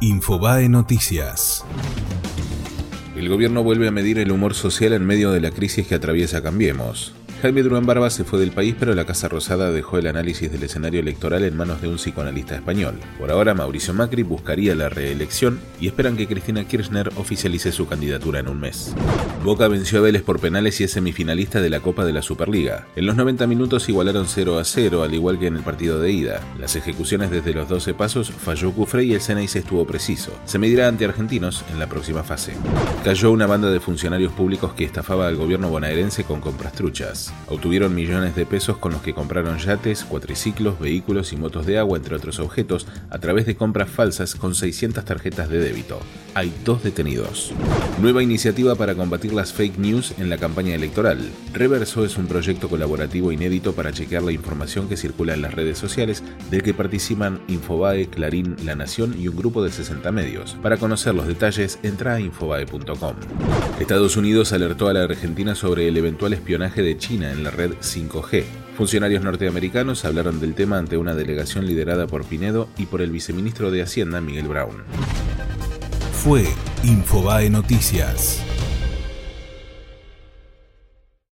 Infobae Noticias. El gobierno vuelve a medir el humor social en medio de la crisis que atraviesa Cambiemos. Jaime Durán Barba se fue del país, pero la Casa Rosada dejó el análisis del escenario electoral en manos de un psicoanalista español. Por ahora, Mauricio Macri buscaría la reelección y esperan que Cristina Kirchner oficialice su candidatura en un mes. Boca venció a Vélez por penales y es semifinalista de la Copa de la Superliga. En los 90 minutos igualaron 0 a 0, al igual que en el partido de ida. Las ejecuciones desde los 12 pasos falló Cufré y el Ceneice estuvo preciso. Se medirá ante argentinos en la próxima fase. Cayó una banda de funcionarios públicos que estafaba al gobierno bonaerense con compras truchas. Obtuvieron millones de pesos con los que compraron yates, cuatriciclos, vehículos y motos de agua, entre otros objetos, a través de compras falsas con 600 tarjetas de débito. Hay dos detenidos. Nueva iniciativa para combatir las fake news en la campaña electoral. Reverso es un proyecto colaborativo inédito para chequear la información que circula en las redes sociales, del que participan Infobae, Clarín, La Nación y un grupo de 60 medios. Para conocer los detalles, entra a infobae.com. Estados Unidos alertó a la Argentina sobre el eventual espionaje de En la red 5G. Funcionarios norteamericanos hablaron del tema ante una delegación liderada por Pinedo y por el viceministro de Hacienda Miguel Brown. Fue Infobae Noticias.